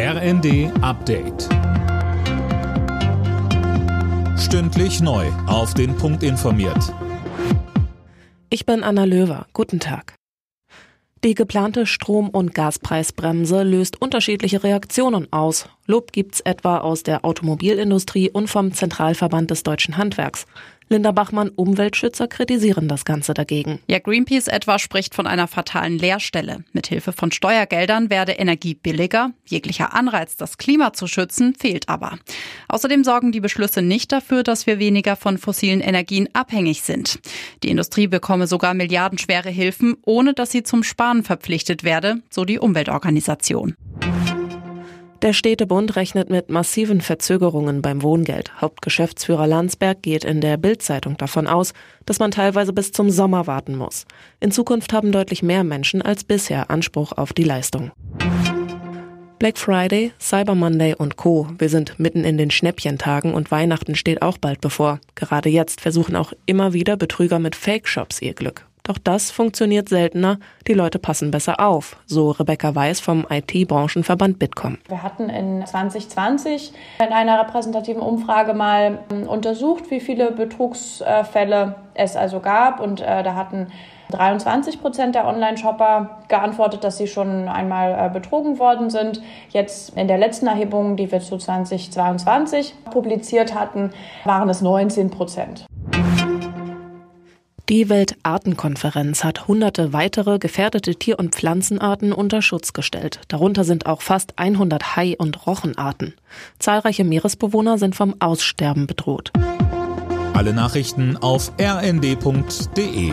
RND Update. Stündlich neu. Auf den Punkt informiert. Ich bin Anna Löwer. Guten Tag. Die geplante Strom- und Gaspreisbremse löst unterschiedliche Reaktionen aus. Lob gibt's etwa aus der Automobilindustrie und vom Zentralverband des deutschen Handwerks. Linda Bachmann, Umweltschützer, kritisieren das Ganze dagegen. Ja, Greenpeace etwa spricht von einer fatalen Leerstelle. Mithilfe von Steuergeldern werde Energie billiger. Jeglicher Anreiz, das Klima zu schützen, fehlt aber. Außerdem sorgen die Beschlüsse nicht dafür, dass wir weniger von fossilen Energien abhängig sind. Die Industrie bekomme sogar milliardenschwere Hilfen, ohne dass sie zum Sparen verpflichtet werde, so die Umweltorganisation. Der Städtebund rechnet mit massiven Verzögerungen beim Wohngeld. Hauptgeschäftsführer Landsberg geht in der Bildzeitung davon aus, dass man teilweise bis zum Sommer warten muss. In Zukunft haben deutlich mehr Menschen als bisher Anspruch auf die Leistung. Black Friday, Cyber Monday und Co. Wir sind mitten in den Schnäppchentagen und Weihnachten steht auch bald bevor. Gerade jetzt versuchen auch immer wieder Betrüger mit Fake-Shops ihr Glück. Doch das funktioniert seltener. Die Leute passen besser auf, so Rebecca Weiß vom IT-Branchenverband Bitkom. Wir hatten in 2020 in einer repräsentativen Umfrage mal ähm, untersucht, wie viele Betrugsfälle es also gab. Und äh, da hatten 23 Prozent der Online-Shopper geantwortet, dass sie schon einmal äh, betrogen worden sind. Jetzt in der letzten Erhebung, die wir zu 2022 publiziert hatten, waren es 19 Prozent. Die Weltartenkonferenz hat hunderte weitere gefährdete Tier- und Pflanzenarten unter Schutz gestellt. Darunter sind auch fast 100 Hai- und Rochenarten. Zahlreiche Meeresbewohner sind vom Aussterben bedroht. Alle Nachrichten auf rnd.de